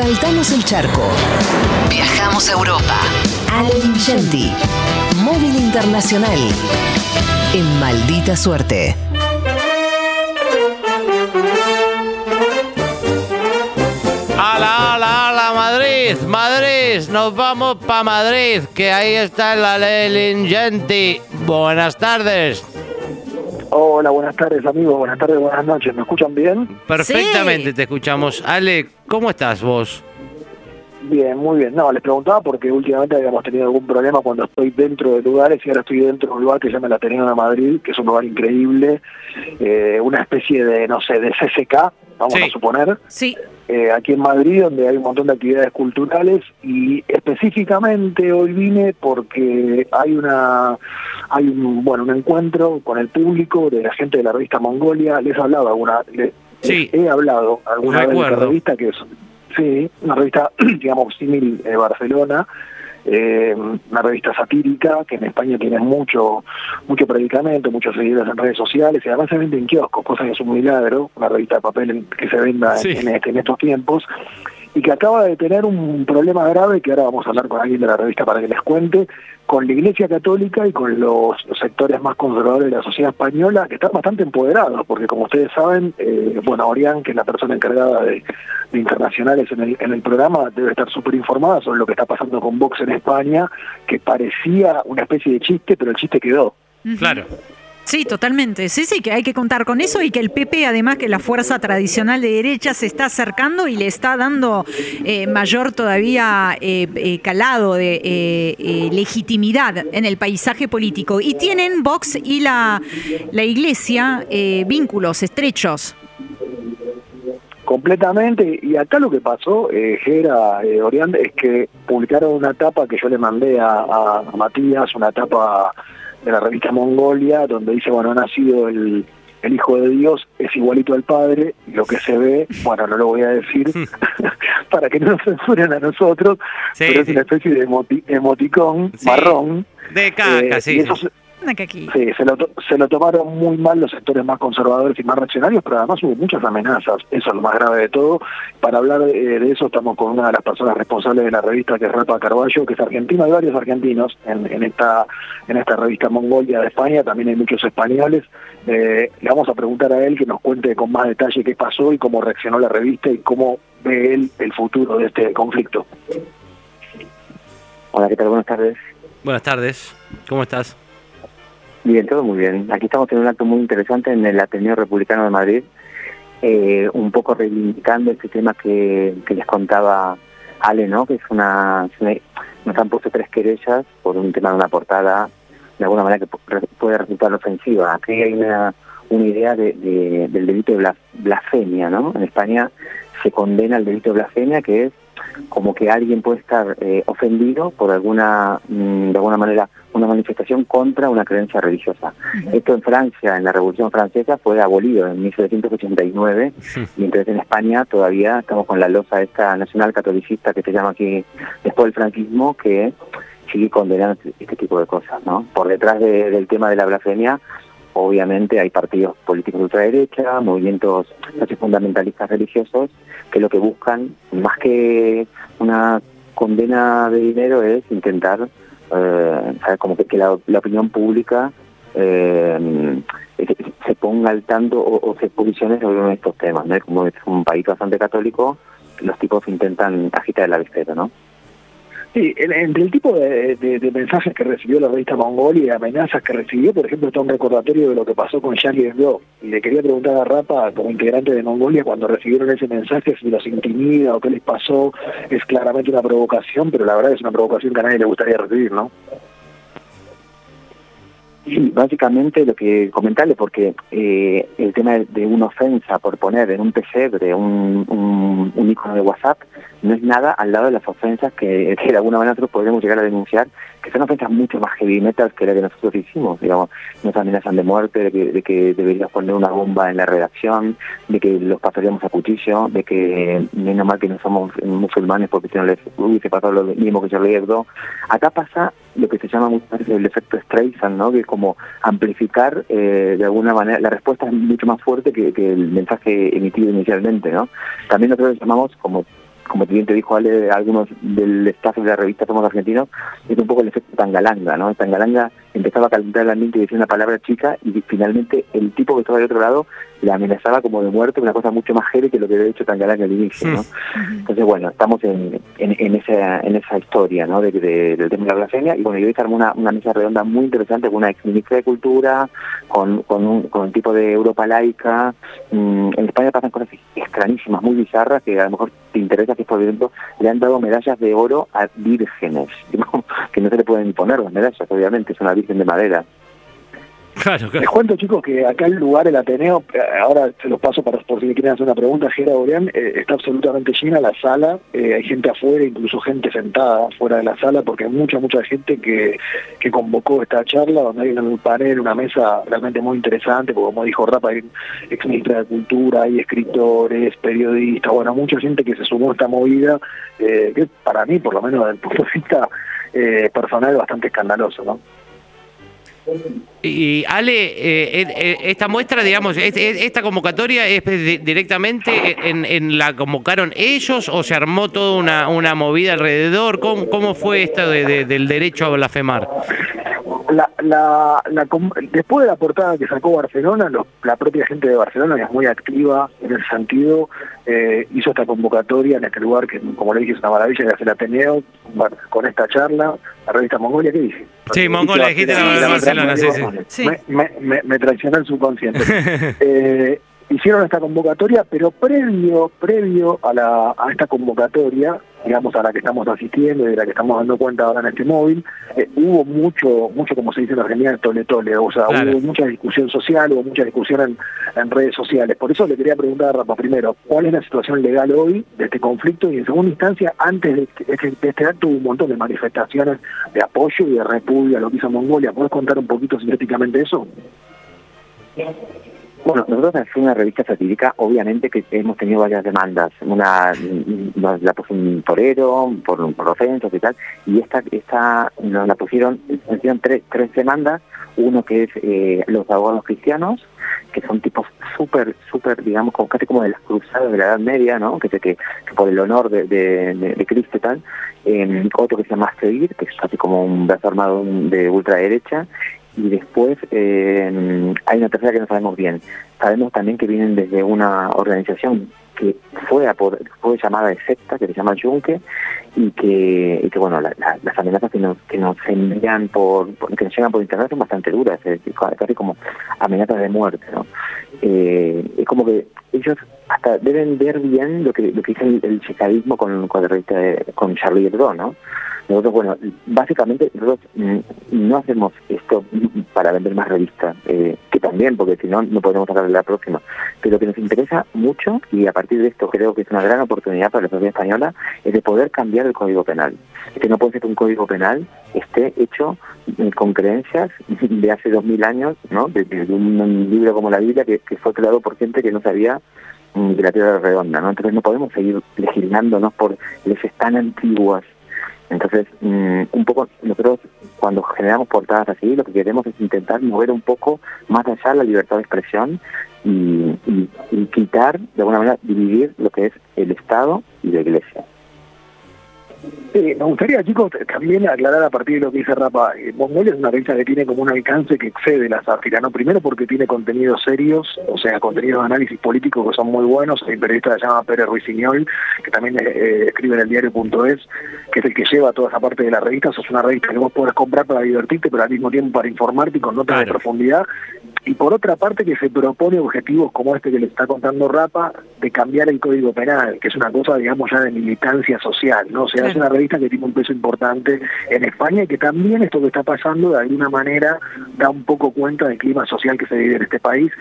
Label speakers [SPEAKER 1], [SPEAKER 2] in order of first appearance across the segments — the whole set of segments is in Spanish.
[SPEAKER 1] Saltamos el charco. Viajamos a Europa. Ale Vincenti. Móvil Internacional. En maldita suerte.
[SPEAKER 2] ¡Hala, hala, hala! Madrid, Madrid, nos vamos para Madrid, que ahí está la ley Ingenti. Buenas tardes.
[SPEAKER 3] Hola, buenas tardes amigos, buenas tardes, buenas noches. ¿Me escuchan bien?
[SPEAKER 2] Perfectamente te escuchamos. Ale, ¿cómo estás vos?
[SPEAKER 3] Bien, muy bien. No, les preguntaba porque últimamente habíamos tenido algún problema cuando estoy dentro de lugares y ahora estoy dentro de un lugar que se llama el Ateneo de Madrid, que es un lugar increíble, eh, una especie de, no sé, de CCK, vamos
[SPEAKER 2] Sí.
[SPEAKER 3] a suponer.
[SPEAKER 4] Sí.
[SPEAKER 3] eh, aquí en Madrid, donde hay un montón de actividades culturales y específicamente hoy vine porque hay una hay un bueno un encuentro con el público de la gente de la revista Mongolia. Les he hablado alguna
[SPEAKER 2] Sí.
[SPEAKER 3] les he hablado alguna vez de la revista que es sí una revista digamos símil de Barcelona. eh, una revista satírica que en España tiene mucho mucho predicamento, muchos seguidores en redes sociales y además se vende en kioscos, cosa que es un milagro, una revista de papel en- que se venda
[SPEAKER 2] Sí.
[SPEAKER 3] en, este- en estos tiempos y que acaba de tener un problema grave que ahora vamos a hablar con alguien de la revista para que les cuente, con la Iglesia Católica y con los sectores más conservadores de la sociedad española que están bastante empoderados, porque como ustedes saben, eh, bueno, Orián, que es la persona encargada de, internacionales en el, en el programa, debe estar súper informada sobre lo que está pasando con Vox en España, que parecía una especie de chiste, pero el chiste quedó.
[SPEAKER 2] Claro.
[SPEAKER 4] Sí, totalmente. Sí, sí, que hay que contar con eso y que el PP, además que la fuerza tradicional de derecha se está acercando y le está dando eh, mayor todavía eh, eh, calado de eh, eh, legitimidad en el paisaje político. Y tienen Vox y la, la Iglesia eh, vínculos estrechos.
[SPEAKER 3] Completamente, y acá lo que pasó, eh, Gera, Orián, es que publicaron una tapa que yo le mandé a- a Matías, una tapa de la revista Mongolia, donde dice, bueno, ha nacido el, el Hijo de Dios, es igualito al Padre, y lo que se ve, bueno, no lo voy a decir, para que no nos censuren a nosotros,
[SPEAKER 2] Sí,
[SPEAKER 3] pero es
[SPEAKER 2] sí.
[SPEAKER 3] una especie de emoti- emoticón
[SPEAKER 2] Sí.
[SPEAKER 3] marrón.
[SPEAKER 2] De caca,
[SPEAKER 3] eh,
[SPEAKER 2] sí.
[SPEAKER 3] y eso
[SPEAKER 4] aquí.
[SPEAKER 3] Sí, se lo, se lo tomaron muy mal los sectores más conservadores y más reaccionarios, pero además hubo muchas amenazas, eso es lo más grave de todo. Para hablar de, de eso estamos con una de las personas responsables de la revista, que es Rapa Carballo, que es argentino, hay varios argentinos en, en esta en esta revista Mongolia de España, también hay muchos españoles. Eh, le vamos a preguntar a él que nos cuente con más detalle qué pasó y cómo reaccionó la revista y cómo ve él el futuro de este conflicto.
[SPEAKER 5] Hola, ¿qué tal? Buenas tardes.
[SPEAKER 2] Buenas tardes. ¿Cómo estás?
[SPEAKER 5] Bien, todo muy bien. Aquí estamos en un acto muy interesante en el Ateneo Republicano de Madrid, eh, un poco reivindicando este tema que, les contaba Ale, ¿no? Que es una, Nos han puesto tres querellas por un tema de una portada, de alguna manera que pu- puede resultar ofensiva. Aquí hay una, una idea de, de- del delito de blas- blasfemia, ¿no? En España se condena el delito de blasfemia, que es como que alguien puede estar eh, ofendido por alguna, mm, de alguna manera, una manifestación contra una creencia religiosa. Esto en Francia, en la Revolución Francesa, fue abolido en 1789, mientras en España todavía estamos con la losa esta nacional catolicista que se llama aquí después del franquismo, que sigue condenando este tipo de cosas, ¿no? Por detrás de- del tema de la blasfemia, obviamente hay partidos políticos de ultraderecha, movimientos fundamentalistas religiosos, que lo que buscan, más que una condena de dinero, es intentar eh, como que, que la, la opinión pública eh, se, ponga al tanto o, o se posicione sobre estos temas. ¿no? Como es un país bastante católico, los tipos intentan agitar el avispero, ¿no?
[SPEAKER 3] Sí, en- entre el tipo de, de- de mensajes que recibió la revista Mongolia y amenazas que recibió, por ejemplo, está un recordatorio de lo que pasó con Charlie Hebdo. Le quería preguntar a Rapa, como integrante de Mongolia, cuando recibieron ese mensaje, si los intimida o qué les pasó. Es claramente una provocación, pero la verdad es una provocación que a nadie le gustaría recibir, ¿no?
[SPEAKER 5] Sí, básicamente lo que comentarle, porque eh, el tema de, una ofensa por poner en un pesebre un, un, un icono de WhatsApp no es nada al lado de las ofensas que, que de alguna manera nosotros podemos llegar a denunciar, que son ofensas mucho más heavy metal que las que nosotros hicimos, digamos, nos amenazan de muerte, de que, de que deberías poner una bomba en la redacción, de que los pasaríamos a cuchillo, de que menos mal que no somos musulmanes porque si no les hubiese pasado lo mismo que Charlie Hebdo. Acá pasa lo que se llama muchas veces el efecto Streisand, ¿no? que es como amplificar eh, de alguna manera, la respuesta es mucho más fuerte que, que el mensaje emitido inicialmente. ¿no? También nosotros llamamos como como bien te dijo Ale, algunos del staff de la revista Somos Argentinos, es un poco el efecto Tangalanga, ¿no? Tangalanga empezaba a calentar el ambiente y decía una palabra chica y finalmente el tipo que estaba del otro lado le amenazaba como de muerte, una cosa mucho más heavy que lo que había hecho Tangalanga al inicio, ¿no? Entonces, bueno, estamos en, en, esa, en esa historia, ¿no? De, del tema de la blasfemia y bueno, yo hice una, una mesa redonda muy interesante con una ex ministra de Cultura, con, con, un, con un tipo de Europa laica. Mm, en España pasan cosas extrañísimas, muy bizarras, que a lo mejor te interesa, que por ejemplo le han dado medallas de oro a vírgenes, que no se le pueden poner las medallas, obviamente, es una virgen de madera.
[SPEAKER 3] Les cuento, chicos, que acá el lugar, el Ateneo, eh, ahora se los paso para por si me quieren hacer una pregunta, Gera Boreán, eh, está absolutamente llena la sala, eh, hay gente afuera, incluso gente sentada fuera de la sala, porque hay mucha, mucha gente que, que convocó esta charla, donde hay un panel, una mesa realmente muy interesante, porque como dijo Rapa, hay ex ministra de Cultura, hay escritores, periodistas, bueno, mucha gente que se sumó a esta movida, que para mí, por lo menos desde el punto de vista personal, bastante escandaloso, ¿no?
[SPEAKER 2] Y Ale, eh, eh, esta muestra, digamos, esta convocatoria es directamente en, la convocaron ellos o se armó toda una, una movida alrededor. ¿Cómo, cómo fue esto del derecho a blasfemar?
[SPEAKER 3] La, la, después de la portada que sacó Barcelona, la propia gente de Barcelona, que es muy activa en ese sentido, eh, hizo esta convocatoria en este lugar que, como le dije, es una maravilla, que hace el Ateneo, con esta charla, la revista Mongolia, ¿qué dije?
[SPEAKER 2] Sí, Mongolia, dijiste la Barcelona, sí,
[SPEAKER 3] sí. Me, me, me, traicionó el subconsciente. eh, hicieron esta convocatoria, pero previo, previo a, la, a esta convocatoria, digamos a la que estamos asistiendo y de la que estamos dando cuenta ahora en este móvil, eh, hubo mucho, mucho como se dice en Argentina, tole tole, o sea, hubo mucha discusión social, hubo mucha discusión en, redes sociales. Por eso le quería preguntar a Rafa primero, ¿cuál es la situación legal hoy de este conflicto? Y en segunda instancia, antes de este, de este acto hubo un montón de manifestaciones de apoyo y de repudio a lo que hizo Mongolia. ¿Puedes contar un poquito sintéticamente eso?
[SPEAKER 5] Bueno, nosotros es una revista satírica, obviamente que hemos tenido varias demandas. Una la puso un torero por, por ofensas y tal, y esta esta nos la pusieron, pusieron tres, tres demandas, uno que es eh, los abogados cristianos, que son tipos súper, súper, digamos, como, casi como de las cruzadas de la Edad Media, ¿no? Que, que, que por el honor de, de, de, Cristo y tal. Eh, otro que se llama Seguir, que es casi como un brazo armado de ultraderecha, y después eh, hay una tercera que no sabemos bien. Sabemos también que vienen desde una organización que fue, a fue llamada de secta, que se llama Junque, y que, y que bueno, las amenazas que nos, que nos envían por, que nos llegan por internet son bastante duras, es casi como amenazas de muerte, ¿no? Eh, es como que ellos hasta deben ver bien lo que lo que dice el, el con, con, con Charlie Hebdo, ¿no? Nosotros, bueno, básicamente nosotros mm, no hacemos esto para vender más revistas, eh, que también, porque si no, no podemos sacar la próxima. Pero lo que nos interesa mucho, y a partir de esto creo que es una gran oportunidad para la sociedad española, es de poder cambiar el Código Penal. Que no puede ser que un Código Penal esté hecho mm, con creencias de hace dos mil años, ¿no? De, un libro como la Biblia que, fue creado por gente que no sabía mm, de la tierra redonda, ¿no? Entonces no podemos seguir legislándonos por leyes tan antiguas entonces, mm, un poco nosotros cuando generamos portadas así, lo que queremos es intentar mover un poco más allá la libertad de expresión y, y quitar, de alguna manera, dividir lo que es el Estado y la Iglesia.
[SPEAKER 3] Sí, me gustaría, chicos, también aclarar a partir de lo que dice Rapa. Eh, Mongolia es una revista que tiene como un alcance que excede la sátira, ¿no? Primero porque tiene contenidos serios, o sea, contenidos de análisis político que son muy buenos. Hay un periodista que se llama Pérez Ruiziñol, que también eh, eh, escribe en el diario.es, que es el que lleva toda esa parte de la revista. Es una revista que vos podés comprar para divertirte, pero al mismo tiempo para informarte y con notas de profundidad y por otra parte que se propone objetivos como este que le está contando Rapa, de cambiar el Código Penal, que es una cosa, digamos, ya de militancia social, ¿no? O sea, es una revista que tiene un peso importante en España y que también esto que está pasando de alguna manera da un poco cuenta del clima social que se vive en este país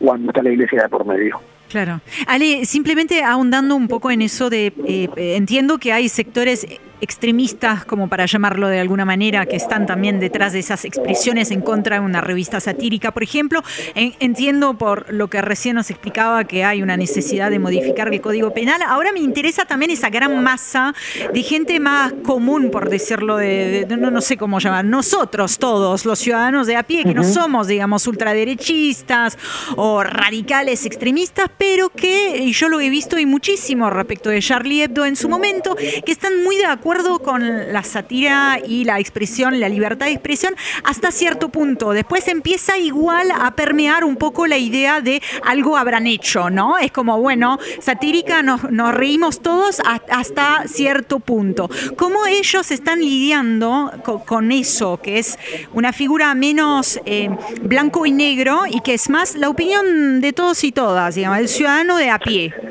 [SPEAKER 3] cuando está la iglesia de por medio.
[SPEAKER 4] Claro. Ale, simplemente ahondando un poco en eso de, eh, entiendo que hay sectores extremistas, como para llamarlo de alguna manera, que están también detrás de esas expresiones en contra de una revista satírica, por ejemplo. entiendo por lo que recién nos explicaba que hay una necesidad de modificar el Código Penal. Ahora me interesa también esa gran masa de gente más común, por decirlo de, no, sé cómo llamar, nosotros todos, los ciudadanos de a pie, que no somos, digamos, ultraderechistas o radicales extremistas, pero que, y yo lo he visto y muchísimo respecto de Charlie Hebdo en su momento, que están muy de acuerdo con la sátira y la expresión, la libertad de expresión, hasta cierto punto. Después empieza igual a permear un poco la idea de algo habrán hecho, ¿no? Es como, bueno, satírica nos, reímos todos hasta cierto punto. ¿Cómo ellos están lidiando con, eso, que es una figura menos eh, blanco y negro y que es más la opinión de todos y todas, digamos, el ciudadano de a pie?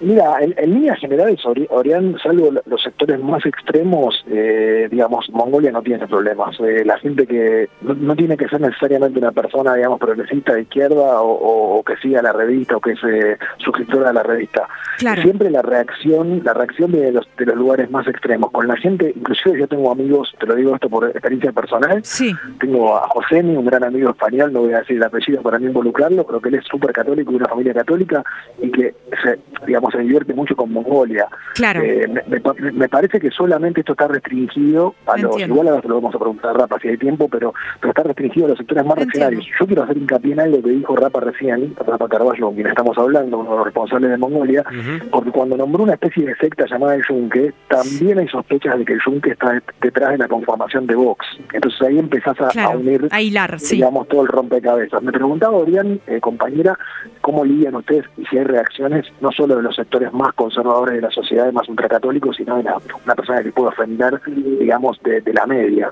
[SPEAKER 3] Mira, en, líneas generales, Orián, salvo los sectores más extremos, eh, digamos, Mongolia no tiene problemas. Eh, la gente que no, tiene que ser necesariamente una persona, digamos, progresista de izquierda o, que siga la revista o que es eh, suscriptora de la revista. Siempre la reacción, la reacción de los, de los lugares más extremos. Con la gente, inclusive yo tengo amigos, te lo digo esto por experiencia personal,
[SPEAKER 4] sí.
[SPEAKER 3] tengo a José, un gran amigo español, no voy a decir el apellido para no involucrarlo, pero que él es súper católico, de una familia católica, y que, se, digamos, se divierte mucho con Mongolia.
[SPEAKER 4] Claro.
[SPEAKER 3] Eh, me, parece que solamente esto está restringido a los, igual ahora se lo vamos a preguntar a Rapa si hay tiempo, pero, pero está restringido a los sectores más reaccionarios. Yo quiero hacer hincapié en algo que dijo Rapa recién, Rapa Carballo, con quien estamos hablando, uno de los responsables de Mongolia, porque cuando nombró una especie de secta llamada el Yunque, también hay sospechas de que el Yunque está detrás de la conformación de Vox. Entonces ahí empezás a, unir,
[SPEAKER 4] a hilar,
[SPEAKER 3] digamos, todo el rompecabezas. Me preguntaba, Orián, eh, compañera, cómo lidian ustedes y si hay reacciones no solo de los sectores más conservadores de la sociedad, más ultracatólicos, sino de una persona que puede ofender, digamos, de, la media.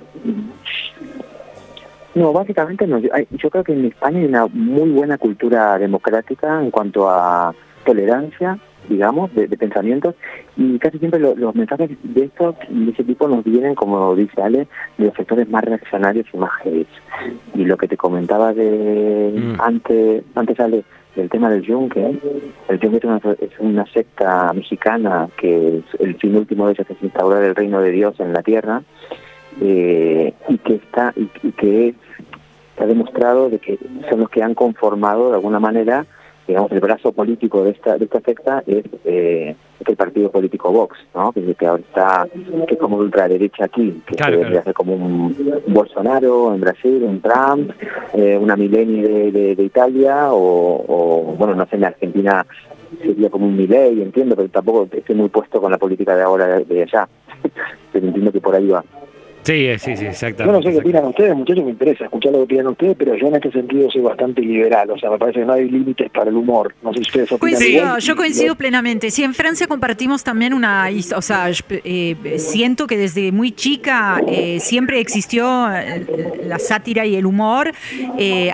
[SPEAKER 5] No, básicamente no. Yo creo que en España hay una muy buena cultura democrática en cuanto a tolerancia, digamos, de, pensamientos, y casi siempre los mensajes de estos de ese tipo nos vienen, como dice Ale, de los sectores más reaccionarios y más heavy. Y lo que te comentaba de mm. antes, antes Ale, el tema del yunque. El yunque es una, secta mexicana que el fin último de ellos es instaurar el reino de Dios en la tierra eh, y que está y, que ha demostrado de que son los que han conformado de alguna manera digamos, el brazo político de esta de esta secta es, eh, el partido político Vox, ¿no? Que, que ahora está, que es como ultraderecha aquí, que se claro. hace como un, Bolsonaro en Brasil, un Trump, eh, una Mileni de, de, Italia, o, bueno, no sé, en Argentina sería como un Milei, entiendo, pero tampoco estoy muy puesto con la política de ahora de, de allá. pero entiendo que por ahí va.
[SPEAKER 2] Sí, sí, sí, exactamente.
[SPEAKER 3] Yo no sé qué opinan ustedes, muchachos, me interesa escuchar lo que opinan ustedes, pero yo en este sentido soy bastante liberal, o sea, me parece que no hay límites para el humor. No sé si ustedes opinan
[SPEAKER 4] Coincido, yo coincido plenamente. Sí, en Francia compartimos también una, o sea, eh, siento que desde muy chica eh, siempre existió eh, la sátira y el humor,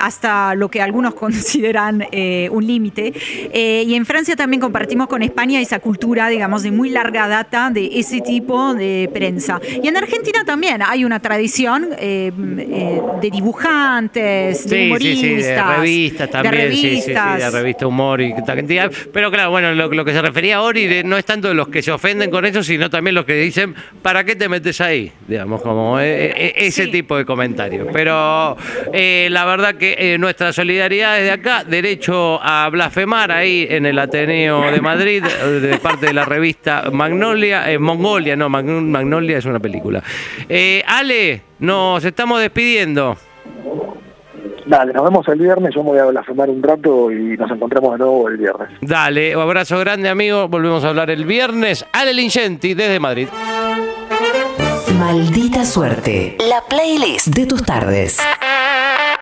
[SPEAKER 4] hasta lo que algunos consideran un límite. y en Francia también compartimos con España esa cultura, digamos, de muy larga data de ese tipo de prensa. Y en Argentina también hay una tradición eh, eh, de dibujantes, de humoristas.
[SPEAKER 2] de revistas también, de revistas. de revista humor y cantidad. Pero claro, bueno, lo, que se refería a Ori no es tanto de los que se ofenden con eso, sino también los que dicen, ¿para qué te metes ahí? Digamos, como eh, ese tipo de comentarios. Pero la verdad que nuestra solidaridad desde acá, derecho a blasfemar ahí en el Ateneo de Madrid, de parte de la revista Magnolia, Mongolia, no, Magnolia es una película. Eh, Ale, nos estamos despidiendo.
[SPEAKER 3] Dale, nos vemos el viernes, yo me voy a blasfemar un rato y nos encontramos de nuevo el viernes.
[SPEAKER 2] Dale, un abrazo grande amigo, volvemos a hablar el viernes. Ale Lingenti desde Madrid.
[SPEAKER 1] Maldita suerte, la playlist de tus tardes.